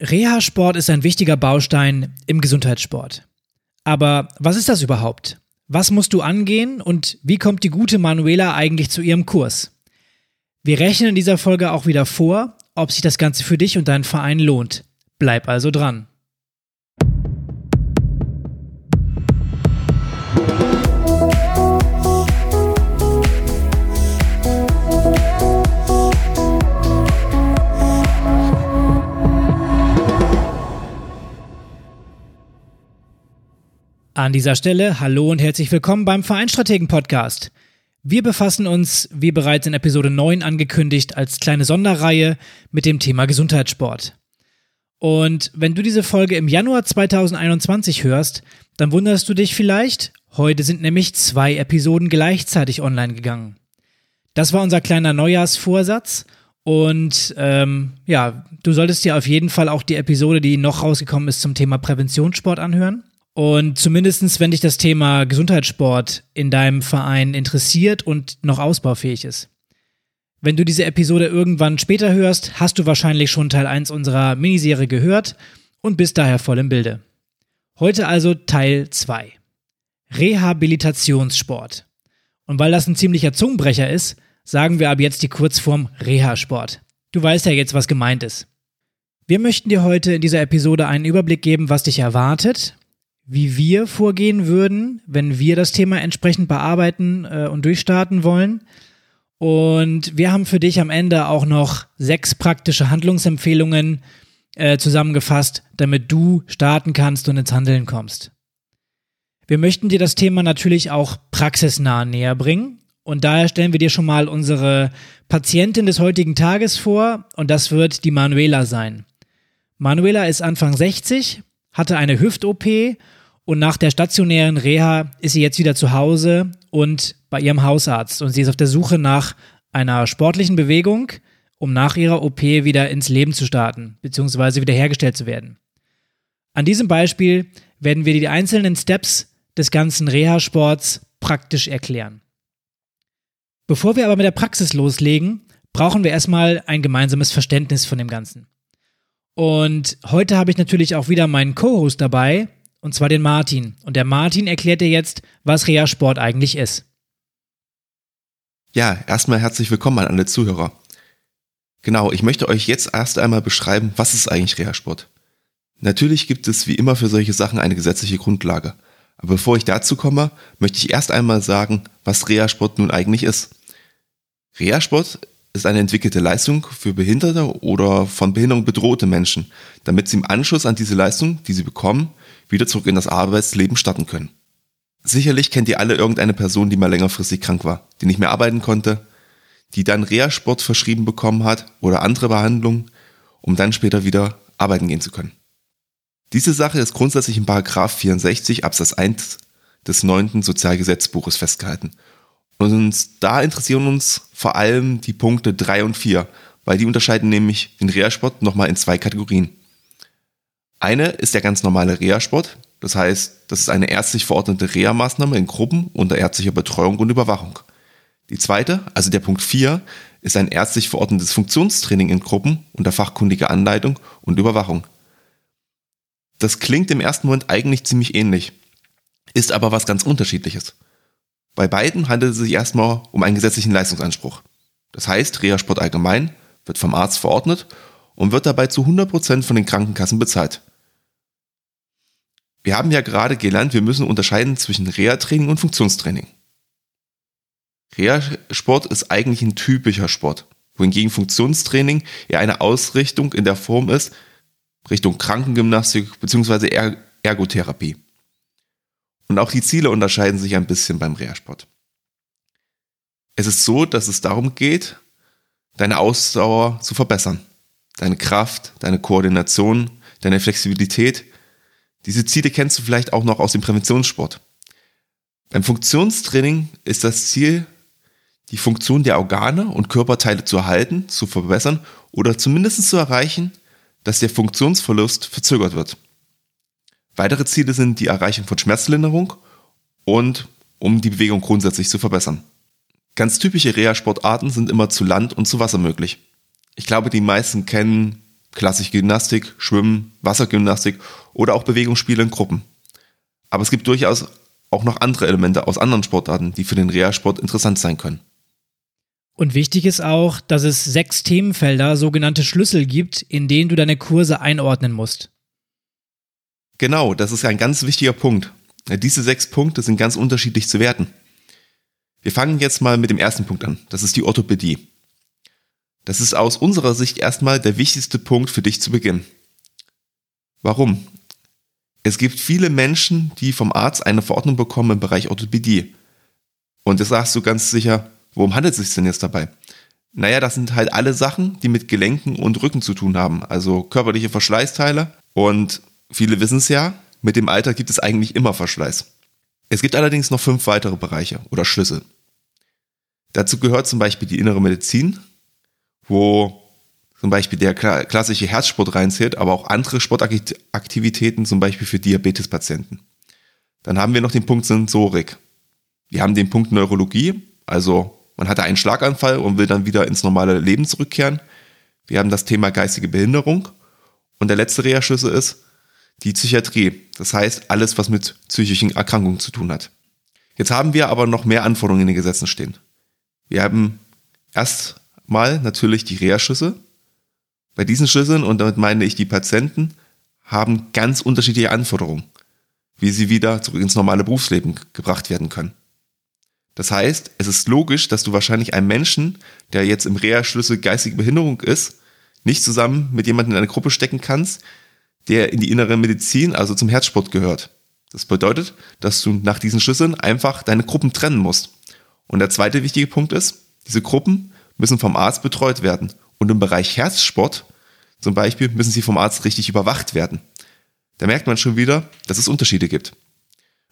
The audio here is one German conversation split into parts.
Reha-Sport ist ein wichtiger Baustein im Gesundheitssport. Aber was ist das überhaupt? Was musst du angehen und wie kommt die gute Manuela eigentlich zu ihrem Kurs? Wir rechnen in dieser Folge auch wieder vor, ob sich das Ganze für dich und deinen Verein lohnt. Bleib also dran. An dieser Stelle hallo und herzlich willkommen beim Vereinstrategen Podcast. Wir befassen uns, wie bereits in Episode 9 angekündigt, als kleine Sonderreihe mit dem Thema Gesundheitssport. Und wenn du diese Folge im Januar 2021 hörst, dann wunderst du dich vielleicht, heute sind nämlich zwei Episoden gleichzeitig online gegangen. Das war unser kleiner Neujahrsvorsatz und ähm, ja, du solltest dir auf jeden Fall auch die Episode, die noch rausgekommen ist zum Thema Präventionssport anhören. Und zumindestens, wenn dich das Thema Gesundheitssport in deinem Verein interessiert und noch ausbaufähig ist. Wenn du diese Episode irgendwann später hörst, hast du wahrscheinlich schon Teil 1 unserer Miniserie gehört und bist daher voll im Bilde. Heute also Teil 2. Rehabilitationssport. Und weil das ein ziemlicher Zungenbrecher ist, sagen wir ab jetzt die Kurzform Reha-Sport. Du weißt ja jetzt, was gemeint ist. Wir möchten dir heute in dieser Episode einen Überblick geben, was dich erwartet wie wir vorgehen würden, wenn wir das Thema entsprechend bearbeiten äh, und durchstarten wollen. Und wir haben für dich am Ende auch noch sechs praktische Handlungsempfehlungen äh, zusammengefasst, damit du starten kannst und ins Handeln kommst. Wir möchten dir das Thema natürlich auch praxisnah näher bringen. Und daher stellen wir dir schon mal unsere Patientin des heutigen Tages vor. Und das wird die Manuela sein. Manuela ist Anfang 60, hatte eine Hüft-OP und nach der stationären Reha ist sie jetzt wieder zu Hause und bei ihrem Hausarzt. Und sie ist auf der Suche nach einer sportlichen Bewegung, um nach ihrer OP wieder ins Leben zu starten, beziehungsweise wiederhergestellt zu werden. An diesem Beispiel werden wir die einzelnen Steps des ganzen Reha-Sports praktisch erklären. Bevor wir aber mit der Praxis loslegen, brauchen wir erstmal ein gemeinsames Verständnis von dem Ganzen. Und heute habe ich natürlich auch wieder meinen Co-Host dabei, und zwar den Martin. Und der Martin erklärt dir jetzt, was Reha-Sport eigentlich ist. Ja, erstmal herzlich willkommen an alle Zuhörer. Genau, ich möchte euch jetzt erst einmal beschreiben, was ist eigentlich Reha-Sport. Natürlich gibt es wie immer für solche Sachen eine gesetzliche Grundlage. Aber bevor ich dazu komme, möchte ich erst einmal sagen, was Reha-Sport nun eigentlich ist. Reha-Sport ist eine entwickelte Leistung für behinderte oder von Behinderung bedrohte Menschen, damit sie im Anschluss an diese Leistung, die sie bekommen, wieder zurück in das Arbeitsleben starten können. Sicherlich kennt ihr alle irgendeine Person, die mal längerfristig krank war, die nicht mehr arbeiten konnte, die dann Reha-Sport verschrieben bekommen hat oder andere Behandlungen, um dann später wieder arbeiten gehen zu können. Diese Sache ist grundsätzlich in Paragraph 64 Absatz 1 des 9. Sozialgesetzbuches festgehalten. Und da interessieren uns vor allem die Punkte 3 und 4, weil die unterscheiden nämlich den Reha-Sport nochmal in zwei Kategorien. Eine ist der ganz normale Reha-Sport. Das heißt, das ist eine ärztlich verordnete Reha-Maßnahme in Gruppen unter ärztlicher Betreuung und Überwachung. Die zweite, also der Punkt 4, ist ein ärztlich verordnetes Funktionstraining in Gruppen unter fachkundiger Anleitung und Überwachung. Das klingt im ersten Moment eigentlich ziemlich ähnlich, ist aber was ganz unterschiedliches. Bei beiden handelt es sich erstmal um einen gesetzlichen Leistungsanspruch. Das heißt, Reha-Sport allgemein wird vom Arzt verordnet und wird dabei zu 100% von den Krankenkassen bezahlt. Wir haben ja gerade gelernt, wir müssen unterscheiden zwischen Reha-Training und Funktionstraining. Reha-Sport ist eigentlich ein typischer Sport, wohingegen Funktionstraining eher eine Ausrichtung in der Form ist, Richtung Krankengymnastik bzw. er Ergotherapie. Und auch die Ziele unterscheiden sich ein bisschen beim Reha-Sport. Es ist so, dass es darum geht, deine Ausdauer zu verbessern. Deine Kraft, deine Koordination, deine Flexibilität diese Ziele kennst du vielleicht auch noch aus dem Präventionssport. Beim Funktionstraining ist das Ziel, die Funktion der Organe und Körperteile zu erhalten, zu verbessern oder zumindest zu erreichen, dass der Funktionsverlust verzögert wird. Weitere Ziele sind die Erreichung von Schmerzlinderung und um die Bewegung grundsätzlich zu verbessern. Ganz typische Reha-Sportarten sind immer zu Land und zu Wasser möglich. Ich glaube, die meisten kennen klassische Gymnastik, Schwimmen, Wassergymnastik oder auch Bewegungsspiele in Gruppen. Aber es gibt durchaus auch noch andere Elemente aus anderen Sportarten, die für den Reha-Sport interessant sein können. Und wichtig ist auch, dass es sechs Themenfelder, sogenannte Schlüssel gibt, in denen du deine Kurse einordnen musst. Genau, das ist ein ganz wichtiger Punkt. Diese sechs Punkte sind ganz unterschiedlich zu werten. Wir fangen jetzt mal mit dem ersten Punkt an. Das ist die Orthopädie. Das ist aus unserer Sicht erstmal der wichtigste Punkt für dich zu Beginn. Warum? Es gibt viele Menschen, die vom Arzt eine Verordnung bekommen im Bereich Orthopädie. Und jetzt sagst du ganz sicher, worum handelt es sich denn jetzt dabei? Naja, das sind halt alle Sachen, die mit Gelenken und Rücken zu tun haben, also körperliche Verschleißteile. Und viele wissen es ja, mit dem Alter gibt es eigentlich immer Verschleiß. Es gibt allerdings noch fünf weitere Bereiche oder Schlüssel. Dazu gehört zum Beispiel die innere Medizin, wo zum Beispiel der klassische Herzsport reinzählt, aber auch andere Sportaktivitäten, zum Beispiel für Diabetespatienten. Dann haben wir noch den Punkt Sensorik. Wir haben den Punkt Neurologie, also man hatte einen Schlaganfall und will dann wieder ins normale Leben zurückkehren. Wir haben das Thema geistige Behinderung. Und der letzte Reha-Schlüssel ist die Psychiatrie. Das heißt, alles, was mit psychischen Erkrankungen zu tun hat. Jetzt haben wir aber noch mehr Anforderungen in den Gesetzen stehen. Wir haben erstmal natürlich die Reha-Schlüssel. Bei diesen Schlüsseln, und damit meine ich die Patienten, haben ganz unterschiedliche Anforderungen, wie sie wieder zurück ins normale Berufsleben gebracht werden können. Das heißt, es ist logisch, dass du wahrscheinlich einen Menschen, der jetzt im Reha-Schlüssel geistige Behinderung ist, nicht zusammen mit jemandem in eine Gruppe stecken kannst, der in die innere Medizin, also zum Herzsport gehört. Das bedeutet, dass du nach diesen Schlüsseln einfach deine Gruppen trennen musst. Und der zweite wichtige Punkt ist, diese Gruppen müssen vom Arzt betreut werden. Und im Bereich Herzsport zum Beispiel müssen sie vom Arzt richtig überwacht werden. Da merkt man schon wieder, dass es Unterschiede gibt.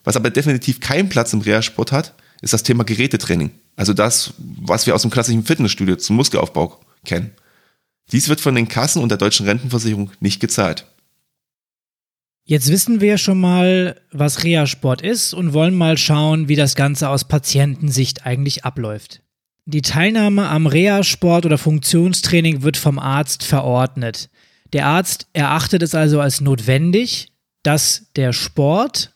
Was aber definitiv keinen Platz im Reha-Sport hat, ist das Thema Gerätetraining. Also das, was wir aus dem klassischen Fitnessstudio zum Muskelaufbau kennen. Dies wird von den Kassen und der deutschen Rentenversicherung nicht gezahlt. Jetzt wissen wir schon mal, was Reha-Sport ist und wollen mal schauen, wie das Ganze aus Patientensicht eigentlich abläuft. Die Teilnahme am Reha-Sport oder Funktionstraining wird vom Arzt verordnet. Der Arzt erachtet es also als notwendig, dass der Sport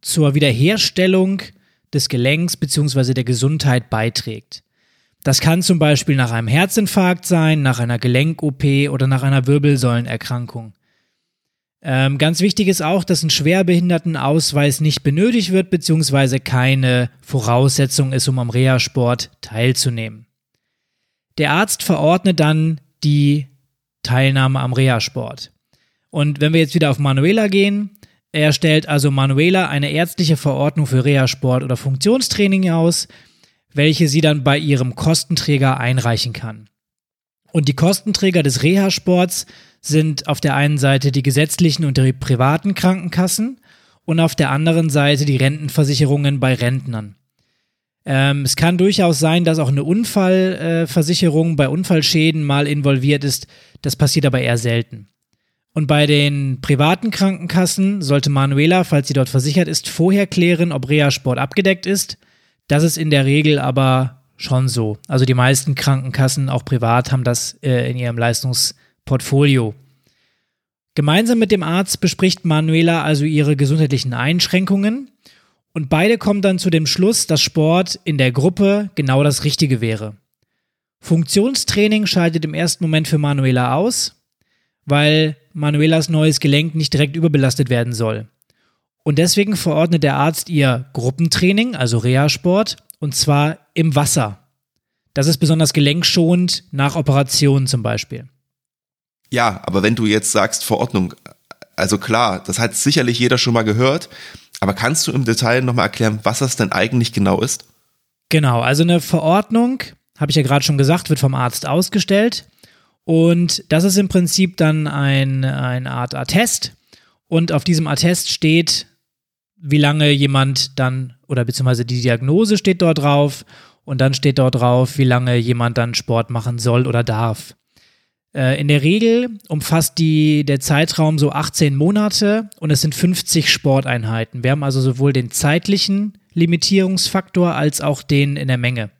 zur Wiederherstellung des Gelenks bzw. der Gesundheit beiträgt. Das kann zum Beispiel nach einem Herzinfarkt sein, nach einer Gelenk-OP oder nach einer Wirbelsäulenerkrankung. Ähm, ganz wichtig ist auch, dass ein Schwerbehindertenausweis nicht benötigt wird, beziehungsweise keine Voraussetzung ist, um am Reha-Sport teilzunehmen. Der Arzt verordnet dann die Teilnahme am Reha-Sport. Und wenn wir jetzt wieder auf Manuela gehen, er stellt also Manuela eine ärztliche Verordnung für Reha-Sport oder Funktionstraining aus, welche sie dann bei ihrem Kostenträger einreichen kann. Und die Kostenträger des Reha-Sports sind auf der einen Seite die gesetzlichen und die privaten Krankenkassen und auf der anderen Seite die Rentenversicherungen bei Rentnern. Ähm, es kann durchaus sein, dass auch eine Unfallversicherung äh, bei Unfallschäden mal involviert ist. Das passiert aber eher selten. Und bei den privaten Krankenkassen sollte Manuela, falls sie dort versichert ist, vorher klären, ob Reha-Sport abgedeckt ist. Das ist in der Regel aber schon so. Also die meisten Krankenkassen, auch privat, haben das äh, in ihrem Leistungs- Portfolio. Gemeinsam mit dem Arzt bespricht Manuela also ihre gesundheitlichen Einschränkungen und beide kommen dann zu dem Schluss, dass Sport in der Gruppe genau das Richtige wäre. Funktionstraining schaltet im ersten Moment für Manuela aus, weil Manuelas neues Gelenk nicht direkt überbelastet werden soll. Und deswegen verordnet der Arzt ihr Gruppentraining, also Reha-Sport, und zwar im Wasser. Das ist besonders gelenkschonend nach Operationen zum Beispiel. Ja, aber wenn du jetzt sagst Verordnung, also klar, das hat sicherlich jeder schon mal gehört, aber kannst du im Detail nochmal erklären, was das denn eigentlich genau ist? Genau, also eine Verordnung, habe ich ja gerade schon gesagt, wird vom Arzt ausgestellt. Und das ist im Prinzip dann ein, eine Art Attest. Und auf diesem Attest steht, wie lange jemand dann, oder beziehungsweise die Diagnose steht dort drauf. Und dann steht dort drauf, wie lange jemand dann Sport machen soll oder darf. Äh, in der Regel umfasst die, der Zeitraum so 18 Monate und es sind 50 Sporteinheiten. Wir haben also sowohl den zeitlichen Limitierungsfaktor als auch den in der Menge.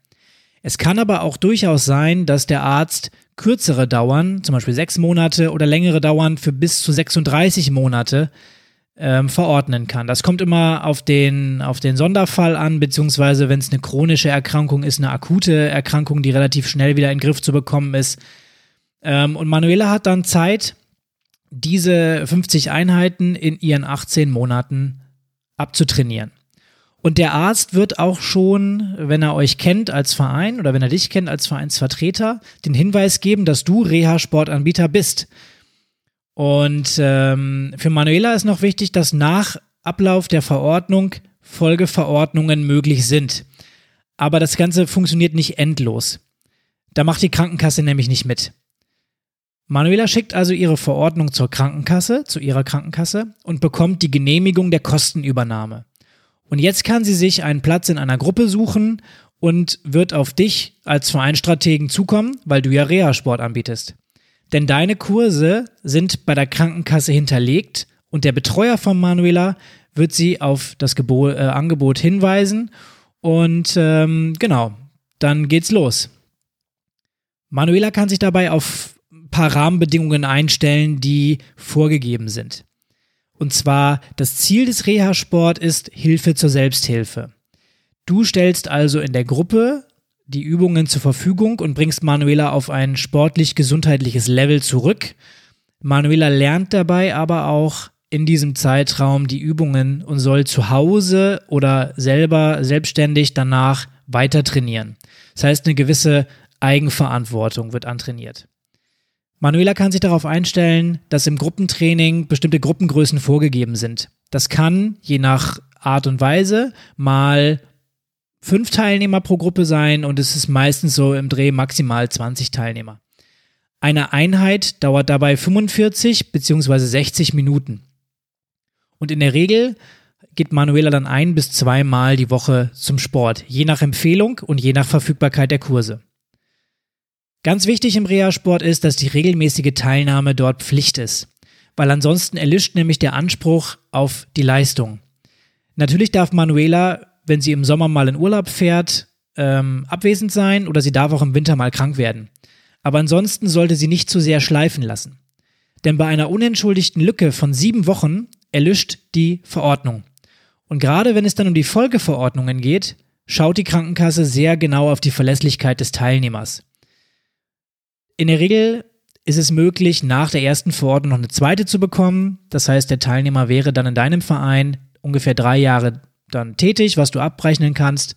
Es kann aber auch durchaus sein, dass der Arzt kürzere dauern, zum Beispiel sechs Monate oder längere dauern für bis zu 36 Monate ähm, verordnen kann. Das kommt immer auf den, auf den Sonderfall an, beziehungsweise wenn es eine chronische Erkrankung ist, eine akute Erkrankung, die relativ schnell wieder in den Griff zu bekommen ist. Ähm, und Manuela hat dann Zeit, diese 50 Einheiten in ihren 18 Monaten abzutrainieren. Und der Arzt wird auch schon, wenn er euch kennt als Verein oder wenn er dich kennt als Vereinsvertreter, den Hinweis geben, dass du Reha-Sportanbieter bist. Und ähm, für Manuela ist noch wichtig, dass nach Ablauf der Verordnung Folgeverordnungen möglich sind. Aber das Ganze funktioniert nicht endlos. Da macht die Krankenkasse nämlich nicht mit. Manuela schickt also ihre Verordnung zur Krankenkasse, zu ihrer Krankenkasse und bekommt die Genehmigung der Kostenübernahme. Und jetzt kann sie sich einen Platz in einer Gruppe suchen und wird auf dich als Vereinstrategen zukommen, weil du ja Reha-Sport anbietest. Denn deine Kurse sind bei der Krankenkasse hinterlegt und der Betreuer von Manuela wird sie auf das Gebo äh, Angebot hinweisen und ähm, genau, dann geht's los. Manuela kann sich dabei auf paar Rahmenbedingungen einstellen, die vorgegeben sind. Und zwar, das Ziel des Reha-Sport ist Hilfe zur Selbsthilfe. Du stellst also in der Gruppe die Übungen zur Verfügung und bringst Manuela auf ein sportlich-gesundheitliches Level zurück. Manuela lernt dabei aber auch in diesem Zeitraum die Übungen und soll zu Hause oder selber selbstständig danach weiter trainieren. Das heißt, eine gewisse Eigenverantwortung wird antrainiert. Manuela kann sich darauf einstellen, dass im Gruppentraining bestimmte Gruppengrößen vorgegeben sind. Das kann je nach Art und Weise mal fünf Teilnehmer pro Gruppe sein und es ist meistens so im Dreh maximal 20 Teilnehmer. Eine Einheit dauert dabei 45 bzw. 60 Minuten. Und in der Regel geht Manuela dann ein bis zweimal die Woche zum Sport, je nach Empfehlung und je nach Verfügbarkeit der Kurse. Ganz wichtig im Reha-Sport ist, dass die regelmäßige Teilnahme dort Pflicht ist, weil ansonsten erlischt nämlich der Anspruch auf die Leistung. Natürlich darf Manuela, wenn sie im Sommer mal in Urlaub fährt, ähm, abwesend sein oder sie darf auch im Winter mal krank werden. Aber ansonsten sollte sie nicht zu sehr schleifen lassen. Denn bei einer unentschuldigten Lücke von sieben Wochen erlischt die Verordnung. Und gerade wenn es dann um die Folgeverordnungen geht, schaut die Krankenkasse sehr genau auf die Verlässlichkeit des Teilnehmers. In der Regel ist es möglich, nach der ersten Verordnung noch eine zweite zu bekommen. Das heißt, der Teilnehmer wäre dann in deinem Verein ungefähr drei Jahre dann tätig, was du abrechnen kannst.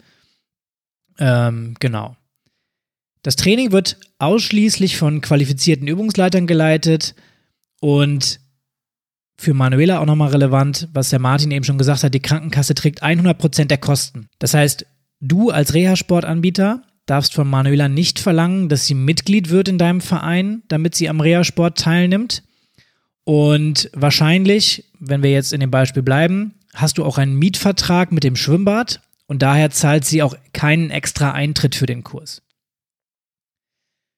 Ähm, genau. Das Training wird ausschließlich von qualifizierten Übungsleitern geleitet und für Manuela auch nochmal relevant, was der Martin eben schon gesagt hat, die Krankenkasse trägt 100% der Kosten. Das heißt, du als Reha-Sportanbieter darfst von Manuela nicht verlangen, dass sie Mitglied wird in deinem Verein, damit sie am Reha-Sport teilnimmt. Und wahrscheinlich, wenn wir jetzt in dem Beispiel bleiben, hast du auch einen Mietvertrag mit dem Schwimmbad und daher zahlt sie auch keinen extra Eintritt für den Kurs.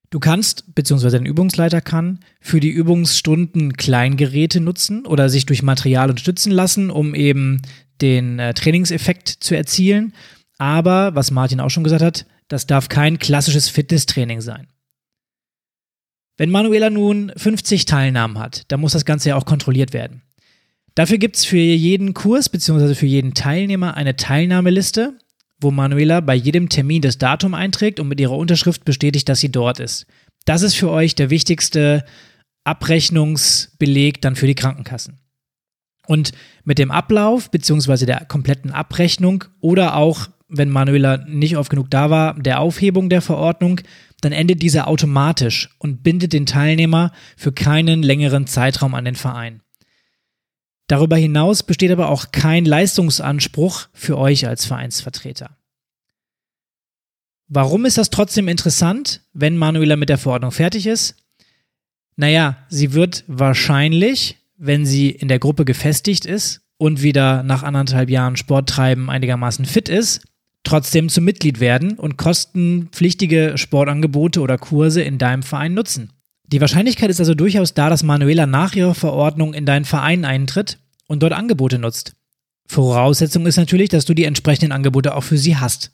Du kannst, beziehungsweise dein Übungsleiter kann, für die Übungsstunden Kleingeräte nutzen oder sich durch Material unterstützen lassen, um eben den äh, Trainingseffekt zu erzielen. Aber, was Martin auch schon gesagt hat, das darf kein klassisches Fitnesstraining sein. Wenn Manuela nun 50 Teilnahmen hat, dann muss das Ganze ja auch kontrolliert werden. Dafür gibt es für jeden Kurs bzw. für jeden Teilnehmer eine Teilnahmeliste, wo Manuela bei jedem Termin das Datum einträgt und mit ihrer Unterschrift bestätigt, dass sie dort ist. Das ist für euch der wichtigste Abrechnungsbeleg dann für die Krankenkassen. Und mit dem Ablauf bzw. der kompletten Abrechnung oder auch wenn Manuela nicht oft genug da war, der Aufhebung der Verordnung, dann endet diese automatisch und bindet den Teilnehmer für keinen längeren Zeitraum an den Verein. Darüber hinaus besteht aber auch kein Leistungsanspruch für euch als Vereinsvertreter. Warum ist das trotzdem interessant, wenn Manuela mit der Verordnung fertig ist? Naja, sie wird wahrscheinlich, wenn sie in der Gruppe gefestigt ist und wieder nach anderthalb Jahren Sporttreiben einigermaßen fit ist, trotzdem zum Mitglied werden und kostenpflichtige Sportangebote oder Kurse in deinem Verein nutzen. Die Wahrscheinlichkeit ist also durchaus da, dass Manuela nach ihrer Verordnung in deinen Verein eintritt und dort Angebote nutzt. Voraussetzung ist natürlich, dass du die entsprechenden Angebote auch für sie hast.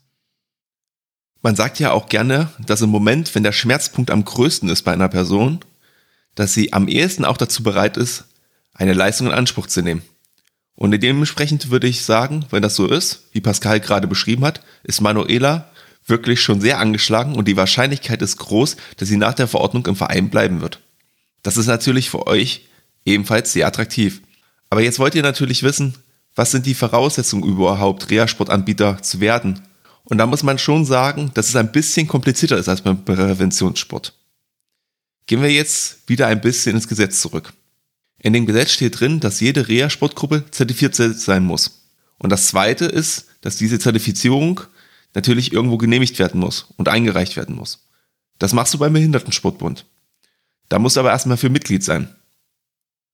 Man sagt ja auch gerne, dass im Moment, wenn der Schmerzpunkt am größten ist bei einer Person, dass sie am ehesten auch dazu bereit ist, eine Leistung in Anspruch zu nehmen. Und dementsprechend würde ich sagen, wenn das so ist, wie Pascal gerade beschrieben hat, ist Manuela wirklich schon sehr angeschlagen und die Wahrscheinlichkeit ist groß, dass sie nach der Verordnung im Verein bleiben wird. Das ist natürlich für euch ebenfalls sehr attraktiv. Aber jetzt wollt ihr natürlich wissen, was sind die Voraussetzungen überhaupt, Reha-Sportanbieter zu werden? Und da muss man schon sagen, dass es ein bisschen komplizierter ist als beim Präventionssport. Gehen wir jetzt wieder ein bisschen ins Gesetz zurück. In dem Gesetz steht drin, dass jede Reha-Sportgruppe zertifiziert sein muss. Und das zweite ist, dass diese Zertifizierung natürlich irgendwo genehmigt werden muss und eingereicht werden muss. Das machst du beim Behindertensportbund. Da musst du aber erstmal für Mitglied sein.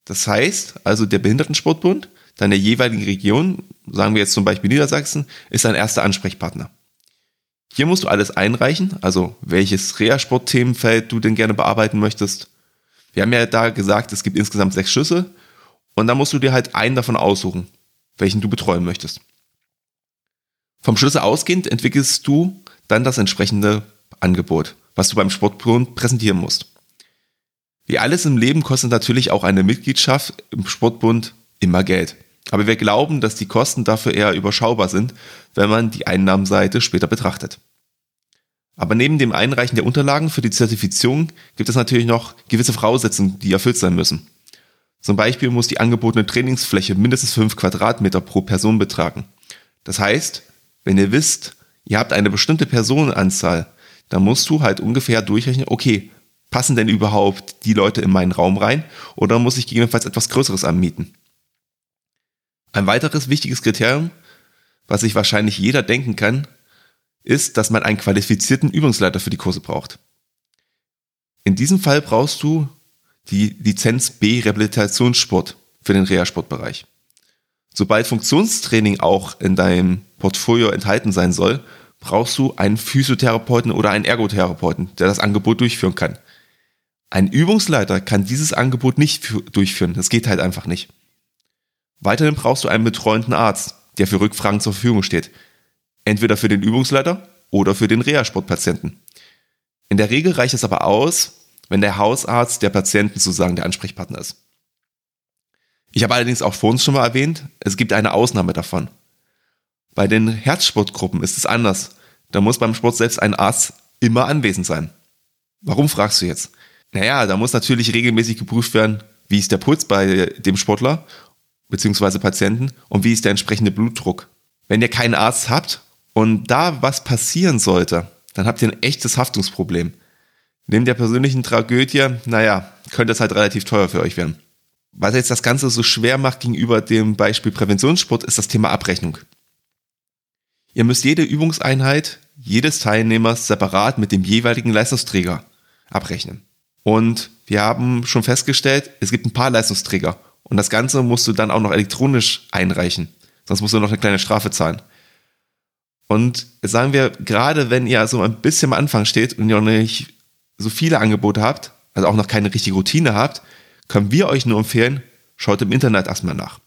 Das heißt, also der Behindertensportbund deiner jeweiligen Region, sagen wir jetzt zum Beispiel Niedersachsen, ist dein erster Ansprechpartner. Hier musst du alles einreichen, also welches Reha-Sport-Themenfeld du denn gerne bearbeiten möchtest. Wir haben ja da gesagt, es gibt insgesamt sechs Schüsse und da musst du dir halt einen davon aussuchen, welchen du betreuen möchtest. Vom Schlüssel ausgehend entwickelst du dann das entsprechende Angebot, was du beim Sportbund präsentieren musst. Wie alles im Leben kostet natürlich auch eine Mitgliedschaft im Sportbund immer Geld. Aber wir glauben, dass die Kosten dafür eher überschaubar sind, wenn man die Einnahmenseite später betrachtet. Aber neben dem Einreichen der Unterlagen für die Zertifizierung gibt es natürlich noch gewisse Voraussetzungen, die erfüllt sein müssen. Zum Beispiel muss die angebotene Trainingsfläche mindestens 5 Quadratmeter pro Person betragen. Das heißt, wenn ihr wisst, ihr habt eine bestimmte Personenanzahl, dann musst du halt ungefähr durchrechnen, okay, passen denn überhaupt die Leute in meinen Raum rein oder muss ich gegebenenfalls etwas Größeres anmieten? Ein weiteres wichtiges Kriterium, was sich wahrscheinlich jeder denken kann, ist, dass man einen qualifizierten Übungsleiter für die Kurse braucht. In diesem Fall brauchst du die Lizenz B Rehabilitationssport für den Reha-Sportbereich. Sobald Funktionstraining auch in deinem Portfolio enthalten sein soll, brauchst du einen Physiotherapeuten oder einen Ergotherapeuten, der das Angebot durchführen kann. Ein Übungsleiter kann dieses Angebot nicht durchführen. Das geht halt einfach nicht. Weiterhin brauchst du einen betreuenden Arzt, der für Rückfragen zur Verfügung steht. Entweder für den Übungsleiter oder für den Reha-Sportpatienten. In der Regel reicht es aber aus, wenn der Hausarzt der Patienten sozusagen der Ansprechpartner ist. Ich habe allerdings auch vor uns schon mal erwähnt, es gibt eine Ausnahme davon. Bei den Herzsportgruppen ist es anders. Da muss beim Sport selbst ein Arzt immer anwesend sein. Warum fragst du jetzt? Naja, da muss natürlich regelmäßig geprüft werden, wie ist der Puls bei dem Sportler bzw. Patienten und wie ist der entsprechende Blutdruck. Wenn ihr keinen Arzt habt und da was passieren sollte, dann habt ihr ein echtes Haftungsproblem. Neben der persönlichen Tragödie, naja, könnte es halt relativ teuer für euch werden. Was jetzt das Ganze so schwer macht gegenüber dem Beispiel Präventionssport, ist das Thema Abrechnung. Ihr müsst jede Übungseinheit jedes Teilnehmers separat mit dem jeweiligen Leistungsträger abrechnen. Und wir haben schon festgestellt, es gibt ein paar Leistungsträger. Und das Ganze musst du dann auch noch elektronisch einreichen. Sonst musst du noch eine kleine Strafe zahlen. Und sagen wir, gerade wenn ihr so ein bisschen am Anfang steht und ihr noch nicht so viele Angebote habt, also auch noch keine richtige Routine habt, können wir euch nur empfehlen, schaut im Internet erstmal nach.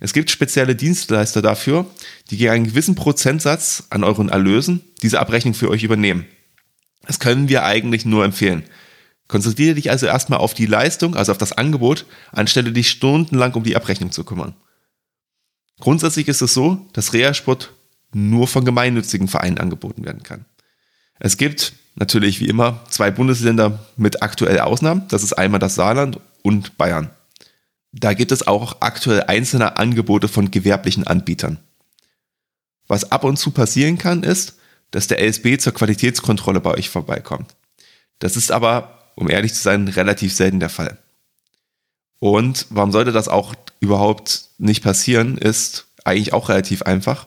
Es gibt spezielle Dienstleister dafür, die gegen einen gewissen Prozentsatz an euren Erlösen diese Abrechnung für euch übernehmen. Das können wir eigentlich nur empfehlen. Konzentriere dich also erstmal auf die Leistung, also auf das Angebot, anstelle dich stundenlang um die Abrechnung zu kümmern. Grundsätzlich ist es so, dass Reha-Sport nur von gemeinnützigen Vereinen angeboten werden kann. Es gibt natürlich wie immer zwei Bundesländer mit aktuell Ausnahmen. Das ist einmal das Saarland und Bayern. Da gibt es auch aktuell einzelne Angebote von gewerblichen Anbietern. Was ab und zu passieren kann, ist, dass der LSB zur Qualitätskontrolle bei euch vorbeikommt. Das ist aber, um ehrlich zu sein, relativ selten der Fall. Und warum sollte das auch überhaupt nicht passieren, ist eigentlich auch relativ einfach.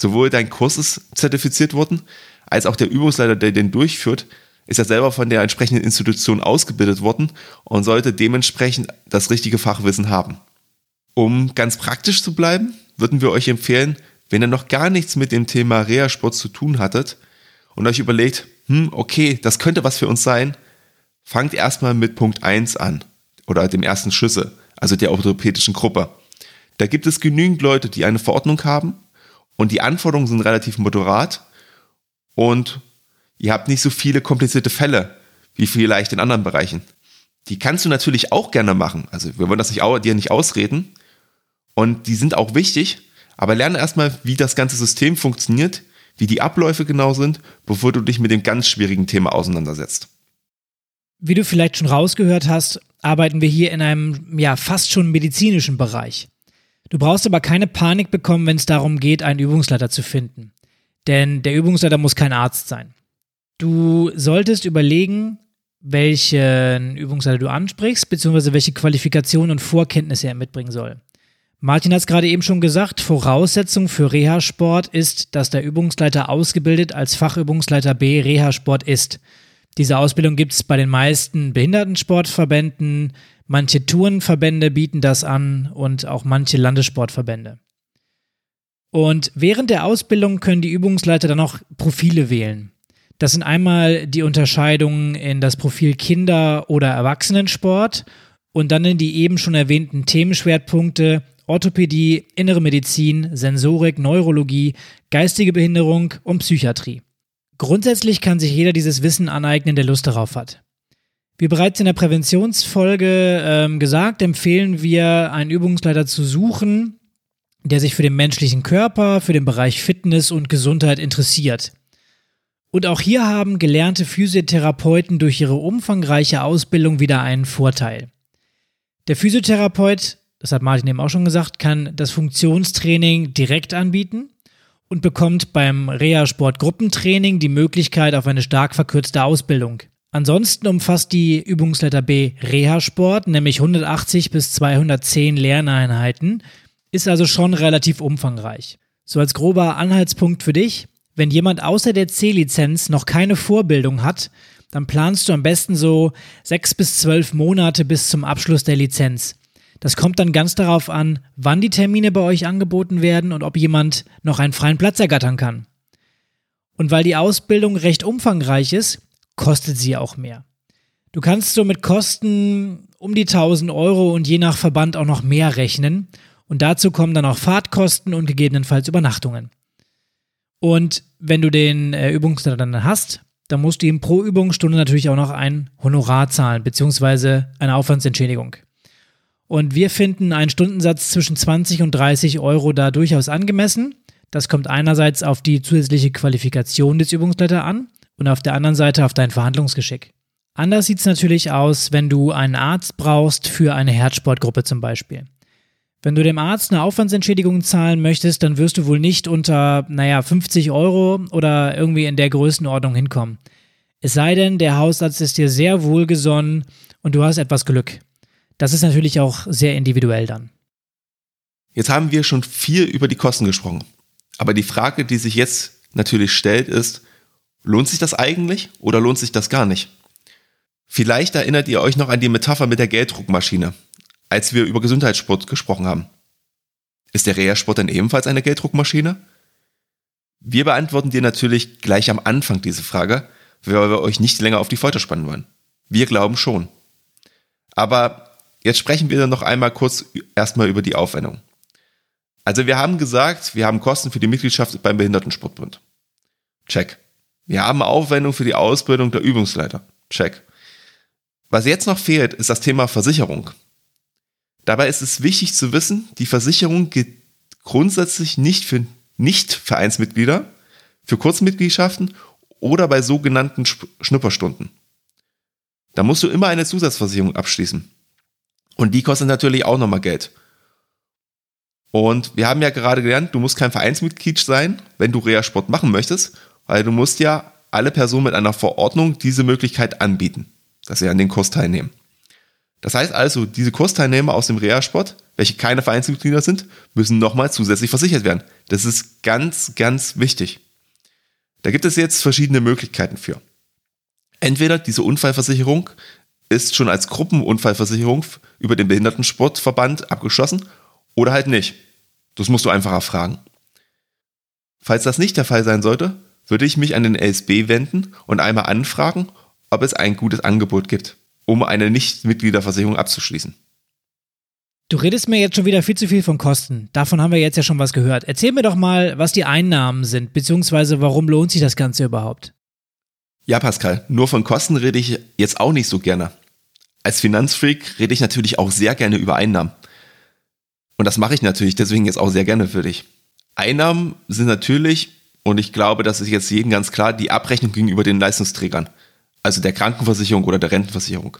Sowohl dein Kurs ist zertifiziert worden, als auch der Übungsleiter, der den durchführt, ist ja selber von der entsprechenden Institution ausgebildet worden und sollte dementsprechend das richtige Fachwissen haben. Um ganz praktisch zu bleiben, würden wir euch empfehlen, wenn ihr noch gar nichts mit dem Thema Reha-Sport zu tun hattet und euch überlegt, hm, okay, das könnte was für uns sein, fangt erstmal mit Punkt 1 an oder dem ersten Schlüssel, also der orthopädischen Gruppe. Da gibt es genügend Leute, die eine Verordnung haben und die Anforderungen sind relativ moderat und Ihr habt nicht so viele komplizierte Fälle wie vielleicht in anderen Bereichen. Die kannst du natürlich auch gerne machen. Also wir wollen das nicht, dir nicht ausreden. Und die sind auch wichtig. Aber lerne erstmal, wie das ganze System funktioniert, wie die Abläufe genau sind, bevor du dich mit dem ganz schwierigen Thema auseinandersetzt. Wie du vielleicht schon rausgehört hast, arbeiten wir hier in einem ja fast schon medizinischen Bereich. Du brauchst aber keine Panik bekommen, wenn es darum geht, einen Übungsleiter zu finden. Denn der Übungsleiter muss kein Arzt sein. Du solltest überlegen, welchen Übungsleiter du ansprichst, beziehungsweise welche Qualifikationen und Vorkenntnisse er mitbringen soll. Martin hat es gerade eben schon gesagt, Voraussetzung für Reha-Sport ist, dass der Übungsleiter ausgebildet als Fachübungsleiter B Reha-Sport ist. Diese Ausbildung gibt es bei den meisten Behindertensportverbänden, manche Tourenverbände bieten das an und auch manche Landessportverbände. Und während der Ausbildung können die Übungsleiter dann auch Profile wählen. Das sind einmal die Unterscheidungen in das Profil Kinder- oder Erwachsenensport und dann in die eben schon erwähnten Themenschwerpunkte Orthopädie, Innere Medizin, Sensorik, Neurologie, geistige Behinderung und Psychiatrie. Grundsätzlich kann sich jeder dieses Wissen aneignen, der Lust darauf hat. Wie bereits in der Präventionsfolge ähm, gesagt, empfehlen wir, einen Übungsleiter zu suchen, der sich für den menschlichen Körper, für den Bereich Fitness und Gesundheit interessiert. Und auch hier haben gelernte Physiotherapeuten durch ihre umfangreiche Ausbildung wieder einen Vorteil. Der Physiotherapeut das hat Martin eben auch schon gesagt, kann das Funktionstraining direkt anbieten und bekommt beim Reha-Sport Gruppentraining die Möglichkeit auf eine stark verkürzte Ausbildung. Ansonsten umfasst die Übungsletter B Reha-Sport, nämlich 180 bis 210 Lerneinheiten, ist also schon relativ umfangreich. So als grober Anhaltspunkt für dich, wenn jemand außer der C-Lizenz noch keine Vorbildung hat, dann planst du am besten so sechs bis zwölf Monate bis zum Abschluss der Lizenz. Das kommt dann ganz darauf an, wann die Termine bei euch angeboten werden und ob jemand noch einen freien Platz ergattern kann. Und weil die Ausbildung recht umfangreich ist, kostet sie auch mehr. Du kannst so mit Kosten um die 1000 Euro und je nach Verband auch noch mehr rechnen. Und dazu kommen dann auch Fahrtkosten und gegebenenfalls Übernachtungen. Und wenn du den äh, Übungsleiter dann hast, dann musst du ihm pro Übungsstunde natürlich auch noch ein Honorar zahlen, beziehungsweise eine Aufwandsentschädigung. Und wir finden einen Stundensatz zwischen 20 und 30 Euro da durchaus angemessen. Das kommt einerseits auf die zusätzliche Qualifikation des Übungsleiter an und auf der anderen Seite auf dein Verhandlungsgeschick. Anders sieht es natürlich aus, wenn du einen Arzt brauchst für eine Herzsportgruppe zum Beispiel. Wenn du dem Arzt eine Aufwandsentschädigung zahlen möchtest, dann wirst du wohl nicht unter, naja, 50 Euro oder irgendwie in der Größenordnung hinkommen. Es sei denn, der Hausarzt ist dir sehr wohlgesonnen und du hast etwas Glück. Das ist natürlich auch sehr individuell dann. Jetzt haben wir schon viel über die Kosten gesprochen. Aber die Frage, die sich jetzt natürlich stellt, ist, lohnt sich das eigentlich oder lohnt sich das gar nicht? Vielleicht erinnert ihr euch noch an die Metapher mit der Gelddruckmaschine, als wir über Gesundheitssport gesprochen haben. Ist der Reha-Sport dann ebenfalls eine Gelddruckmaschine? Wir beantworten dir natürlich gleich am Anfang diese Frage, weil wir euch nicht länger auf die Folter spannen wollen. Wir glauben schon. Aber Jetzt sprechen wir dann noch einmal kurz erstmal über die Aufwendung. Also wir haben gesagt, wir haben Kosten für die Mitgliedschaft beim Behindertensportbund. Check. Wir haben Aufwendung für die Ausbildung der Übungsleiter. Check. Was jetzt noch fehlt, ist das Thema Versicherung. Dabei ist es wichtig zu wissen, die Versicherung gilt grundsätzlich nicht für Nicht-Vereinsmitglieder, für Kurzmitgliedschaften oder bei sogenannten Schnupperstunden. Da musst du immer eine Zusatzversicherung abschließen. Und die kostet natürlich auch nochmal Geld. Und wir haben ja gerade gelernt, du musst kein Vereinsmitglied sein, wenn du Reha-Sport machen möchtest, weil du musst ja alle Personen mit einer Verordnung diese Möglichkeit anbieten, dass sie an den Kurs teilnehmen. Das heißt also, diese Kursteilnehmer aus dem Reha-Sport, welche keine Vereinsmitglieder sind, müssen nochmal zusätzlich versichert werden. Das ist ganz, ganz wichtig. Da gibt es jetzt verschiedene Möglichkeiten für. Entweder diese Unfallversicherung ist schon als Gruppenunfallversicherung über den Behindertensportverband abgeschlossen oder halt nicht. Das musst du einfach erfragen. Falls das nicht der Fall sein sollte, würde ich mich an den LSB wenden und einmal anfragen, ob es ein gutes Angebot gibt, um eine Nichtmitgliederversicherung abzuschließen. Du redest mir jetzt schon wieder viel zu viel von Kosten. Davon haben wir jetzt ja schon was gehört. Erzähl mir doch mal, was die Einnahmen sind, beziehungsweise warum lohnt sich das Ganze überhaupt? Ja, Pascal, nur von Kosten rede ich jetzt auch nicht so gerne. Als Finanzfreak rede ich natürlich auch sehr gerne über Einnahmen. Und das mache ich natürlich deswegen jetzt auch sehr gerne für dich. Einnahmen sind natürlich, und ich glaube, das ist jetzt jedem ganz klar, die Abrechnung gegenüber den Leistungsträgern. Also der Krankenversicherung oder der Rentenversicherung.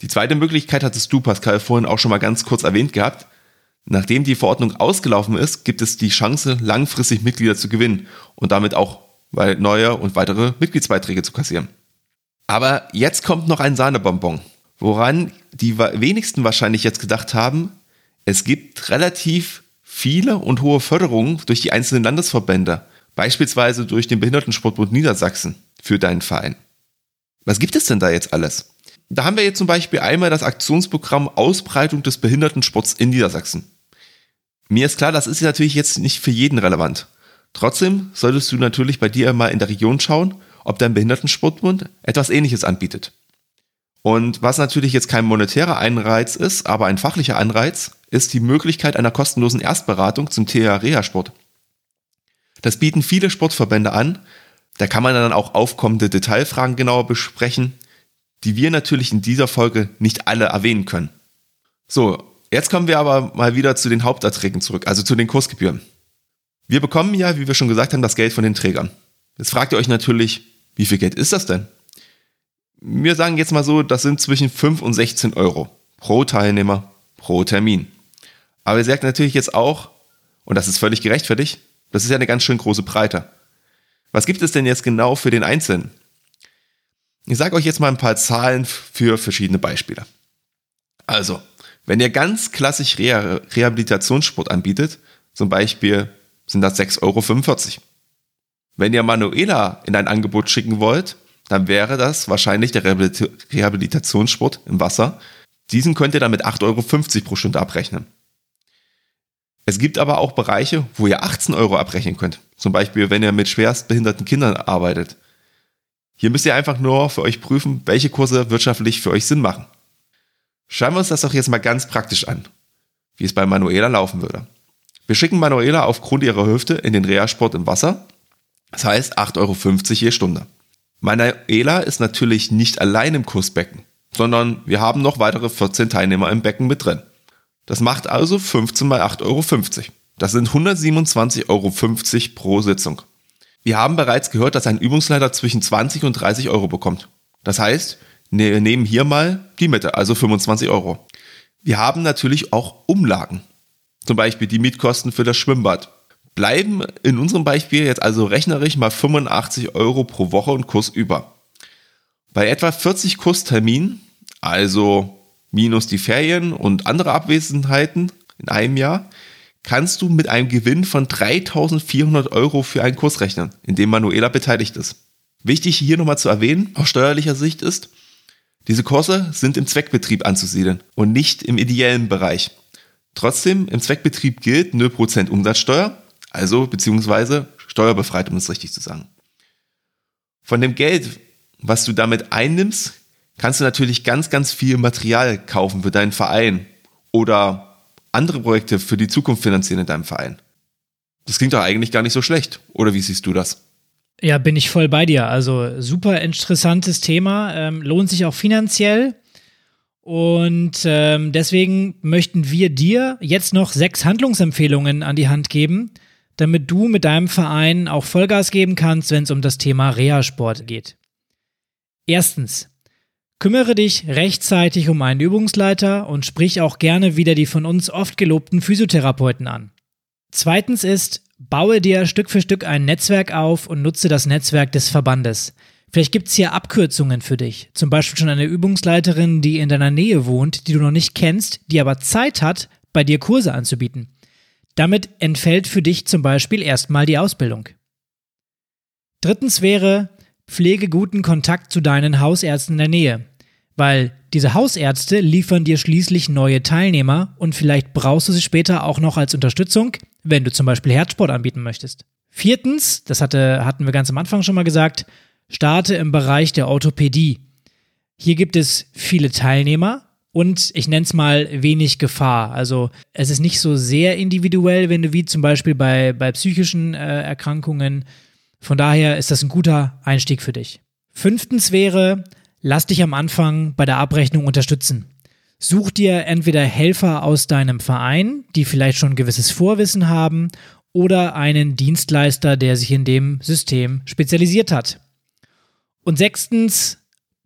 Die zweite Möglichkeit hattest du, Pascal, vorhin auch schon mal ganz kurz erwähnt gehabt. Nachdem die Verordnung ausgelaufen ist, gibt es die Chance, langfristig Mitglieder zu gewinnen und damit auch neue und weitere Mitgliedsbeiträge zu kassieren. Aber jetzt kommt noch ein Sahnebonbon, woran die wenigsten wahrscheinlich jetzt gedacht haben, es gibt relativ viele und hohe Förderungen durch die einzelnen Landesverbände, beispielsweise durch den Behindertensportbund Niedersachsen für deinen Verein. Was gibt es denn da jetzt alles? Da haben wir jetzt zum Beispiel einmal das Aktionsprogramm Ausbreitung des Behindertensports in Niedersachsen. Mir ist klar, das ist natürlich jetzt nicht für jeden relevant. Trotzdem solltest du natürlich bei dir mal in der Region schauen, ob dein Behindertensportbund etwas ähnliches anbietet. Und was natürlich jetzt kein monetärer Anreiz ist, aber ein fachlicher Anreiz, ist die Möglichkeit einer kostenlosen Erstberatung zum Thema Reha-Sport. Das bieten viele Sportverbände an. Da kann man dann auch aufkommende Detailfragen genauer besprechen, die wir natürlich in dieser Folge nicht alle erwähnen können. So, jetzt kommen wir aber mal wieder zu den Haupterträgen zurück, also zu den Kursgebühren. Wir bekommen ja, wie wir schon gesagt haben, das Geld von den Trägern. Jetzt fragt ihr euch natürlich, wie viel Geld ist das denn? Wir sagen jetzt mal so, das sind zwischen 5 und 16 Euro pro Teilnehmer, pro Termin. Aber ihr sagt natürlich jetzt auch, und das ist völlig gerechtfertigt, das ist ja eine ganz schön große Breite. Was gibt es denn jetzt genau für den Einzelnen? Ich sage euch jetzt mal ein paar Zahlen für verschiedene Beispiele. Also, wenn ihr ganz klassisch Re Rehabilitationssport anbietet, zum Beispiel sind das 6,45 Euro. Wenn ihr Manuela in ein Angebot schicken wollt, dann wäre das wahrscheinlich der Rehabilitationssport im Wasser. Diesen könnt ihr dann mit 8,50 Euro pro Stunde abrechnen. Es gibt aber auch Bereiche, wo ihr 18 Euro abrechnen könnt. Zum Beispiel, wenn ihr mit schwerstbehinderten Kindern arbeitet. Hier müsst ihr einfach nur für euch prüfen, welche Kurse wirtschaftlich für euch Sinn machen. Schauen wir uns das doch jetzt mal ganz praktisch an, wie es bei Manuela laufen würde. Wir schicken Manuela aufgrund ihrer Hüfte in den Reha-Sport im Wasser. Das heißt 8,50 Euro je Stunde. Manuela ist natürlich nicht allein im Kursbecken, sondern wir haben noch weitere 14 Teilnehmer im Becken mit drin. Das macht also 15 mal 8,50 Euro. Das sind 127,50 Euro pro Sitzung. Wir haben bereits gehört, dass ein Übungsleiter zwischen 20 und 30 Euro bekommt. Das heißt, wir nehmen hier mal die Mitte, also 25 Euro. Wir haben natürlich auch Umlagen. Zum Beispiel die Mietkosten für das Schwimmbad. Bleiben in unserem Beispiel jetzt also rechnerisch mal 85 Euro pro Woche und Kurs über. Bei etwa 40 Kursterminen, also minus die Ferien und andere Abwesenheiten in einem Jahr, kannst du mit einem Gewinn von 3400 Euro für einen Kurs rechnen, in dem Manuela beteiligt ist. Wichtig hier nochmal zu erwähnen, aus steuerlicher Sicht ist, diese Kurse sind im Zweckbetrieb anzusiedeln und nicht im ideellen Bereich. Trotzdem, im Zweckbetrieb gilt 0% Umsatzsteuer, also beziehungsweise steuerbefreit, um es richtig zu sagen. Von dem Geld, was du damit einnimmst, kannst du natürlich ganz, ganz viel Material kaufen für deinen Verein oder andere Projekte für die Zukunft finanzieren in deinem Verein. Das klingt doch eigentlich gar nicht so schlecht. Oder wie siehst du das? Ja, bin ich voll bei dir. Also super interessantes Thema, ähm, lohnt sich auch finanziell. Und ähm, deswegen möchten wir dir jetzt noch sechs Handlungsempfehlungen an die Hand geben, damit du mit deinem Verein auch Vollgas geben kannst, wenn es um das Thema Reha-Sport geht. Erstens, Kümmere dich rechtzeitig um einen Übungsleiter und sprich auch gerne wieder die von uns oft gelobten Physiotherapeuten an. Zweitens ist, baue dir Stück für Stück ein Netzwerk auf und nutze das Netzwerk des Verbandes. Vielleicht gibt es hier Abkürzungen für dich. Zum Beispiel schon eine Übungsleiterin, die in deiner Nähe wohnt, die du noch nicht kennst, die aber Zeit hat, bei dir Kurse anzubieten. Damit entfällt für dich zum Beispiel erstmal die Ausbildung. Drittens wäre, pflege guten Kontakt zu deinen Hausärzten in der Nähe. Weil diese Hausärzte liefern dir schließlich neue Teilnehmer und vielleicht brauchst du sie später auch noch als Unterstützung, wenn du zum Beispiel Herzsport anbieten möchtest. Viertens, das hatte, hatten wir ganz am Anfang schon mal gesagt, starte im Bereich der Orthopädie. Hier gibt es viele Teilnehmer und ich nenne es mal wenig Gefahr. Also es ist nicht so sehr individuell, wenn du wie zum Beispiel bei, bei psychischen äh, Erkrankungen. Von daher ist das ein guter Einstieg für dich. Fünftens wäre, lass dich am Anfang bei der Abrechnung unterstützen. Such dir entweder Helfer aus deinem Verein, die vielleicht schon ein gewisses Vorwissen haben, oder einen Dienstleister, der sich in dem System spezialisiert hat. Und sechstens,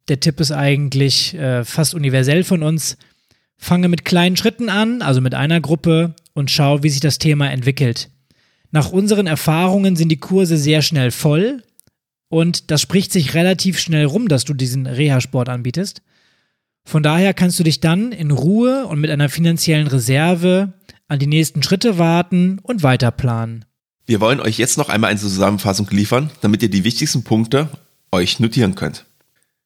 der Tipp ist eigentlich äh, fast universell von uns, fange mit kleinen Schritten an, also mit einer Gruppe, und schau, wie sich das Thema entwickelt. Nach unseren Erfahrungen sind die Kurse sehr schnell voll und das spricht sich relativ schnell rum, dass du diesen Reha-Sport anbietest. Von daher kannst du dich dann in Ruhe und mit einer finanziellen Reserve an die nächsten Schritte warten und weiter planen. Wir wollen euch jetzt noch einmal eine Zusammenfassung liefern, damit ihr die wichtigsten Punkte euch notieren könnt.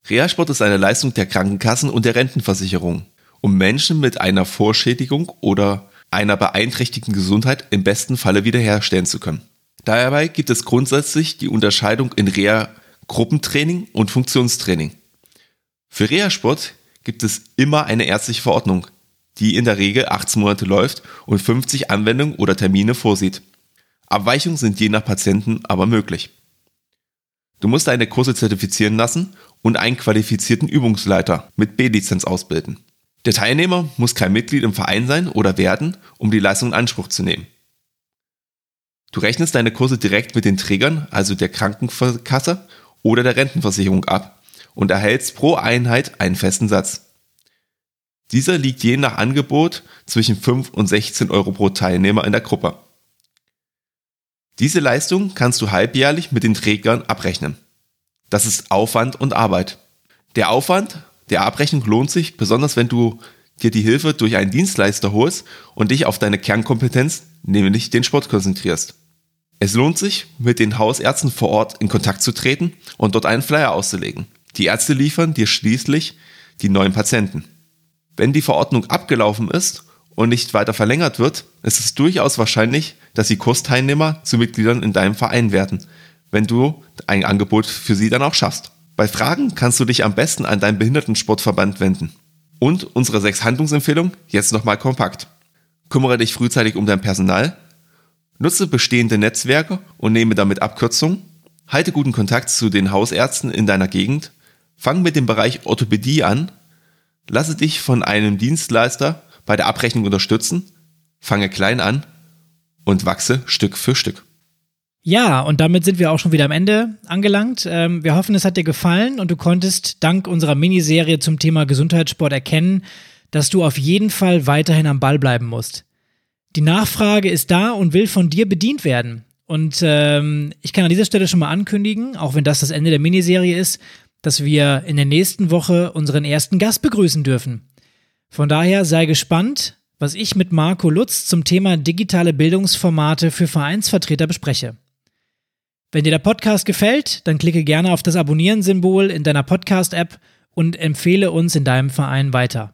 Reha-Sport ist eine Leistung der Krankenkassen und der Rentenversicherung, um Menschen mit einer Vorschädigung oder einer beeinträchtigten Gesundheit im besten Falle wiederherstellen zu können. Dabei gibt es grundsätzlich die Unterscheidung in Reha-Gruppentraining und Funktionstraining. Für Reha-Sport gibt es immer eine ärztliche Verordnung, die in der Regel 18 Monate läuft und 50 Anwendungen oder Termine vorsieht. Abweichungen sind je nach Patienten aber möglich. Du musst deine Kurse zertifizieren lassen und einen qualifizierten Übungsleiter mit B-Lizenz ausbilden. Der Teilnehmer muss kein Mitglied im Verein sein oder werden, um die Leistung in Anspruch zu nehmen. Du rechnest deine Kurse direkt mit den Trägern, also der Krankenkasse oder der Rentenversicherung ab und erhältst pro Einheit einen festen Satz. Dieser liegt je nach Angebot zwischen 5 und 16 Euro pro Teilnehmer in der Gruppe. Diese Leistung kannst du halbjährlich mit den Trägern abrechnen. Das ist Aufwand und Arbeit. Der Aufwand der Abrechnung lohnt sich, besonders wenn du dir die Hilfe durch einen Dienstleister holst und dich auf deine Kernkompetenz, nämlich den Sport, konzentrierst. Es lohnt sich, mit den Hausärzten vor Ort in Kontakt zu treten und dort einen Flyer auszulegen. Die Ärzte liefern dir schließlich die neuen Patienten. Wenn die Verordnung abgelaufen ist und nicht weiter verlängert wird, ist es durchaus wahrscheinlich, dass die Kursteilnehmer zu Mitgliedern in deinem Verein werden, wenn du ein Angebot für sie dann auch schaffst. Bei Fragen kannst du dich am besten an deinen Behindertensportverband wenden. Und unsere sechs Handlungsempfehlungen jetzt nochmal kompakt. Kümmere dich frühzeitig um dein Personal, nutze bestehende Netzwerke und nehme damit Abkürzungen, halte guten Kontakt zu den Hausärzten in deiner Gegend, fang mit dem Bereich Orthopädie an, lasse dich von einem Dienstleister bei der Abrechnung unterstützen, fange klein an und wachse Stück für Stück. Ja, und damit sind wir auch schon wieder am Ende angelangt. Ähm, wir hoffen, es hat dir gefallen und du konntest dank unserer Miniserie zum Thema Gesundheitssport erkennen, dass du auf jeden Fall weiterhin am Ball bleiben musst. Die Nachfrage ist da und will von dir bedient werden. Und ähm, ich kann an dieser Stelle schon mal ankündigen, auch wenn das das Ende der Miniserie ist, dass wir in der nächsten Woche unseren ersten Gast begrüßen dürfen. Von daher sei gespannt, was ich mit Marco Lutz zum Thema digitale Bildungsformate für Vereinsvertreter bespreche. Wenn dir der Podcast gefällt, dann klicke gerne auf das Abonnieren-Symbol in deiner Podcast-App und empfehle uns in deinem Verein weiter.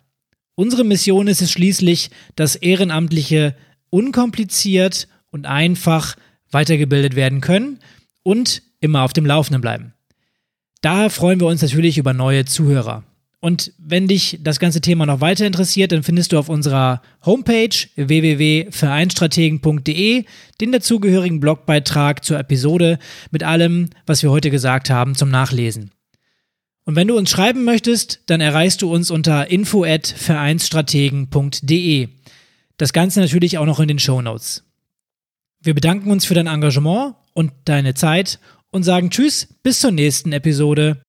Unsere Mission ist es schließlich, dass Ehrenamtliche unkompliziert und einfach weitergebildet werden können und immer auf dem Laufenden bleiben. Daher freuen wir uns natürlich über neue Zuhörer. Und wenn dich das ganze Thema noch weiter interessiert, dann findest du auf unserer Homepage www.vereinstrategen.de den dazugehörigen Blogbeitrag zur Episode mit allem, was wir heute gesagt haben, zum Nachlesen. Und wenn du uns schreiben möchtest, dann erreichst du uns unter info@vereinstrategen.de. Das Ganze natürlich auch noch in den Show Notes. Wir bedanken uns für dein Engagement und deine Zeit und sagen Tschüss bis zur nächsten Episode.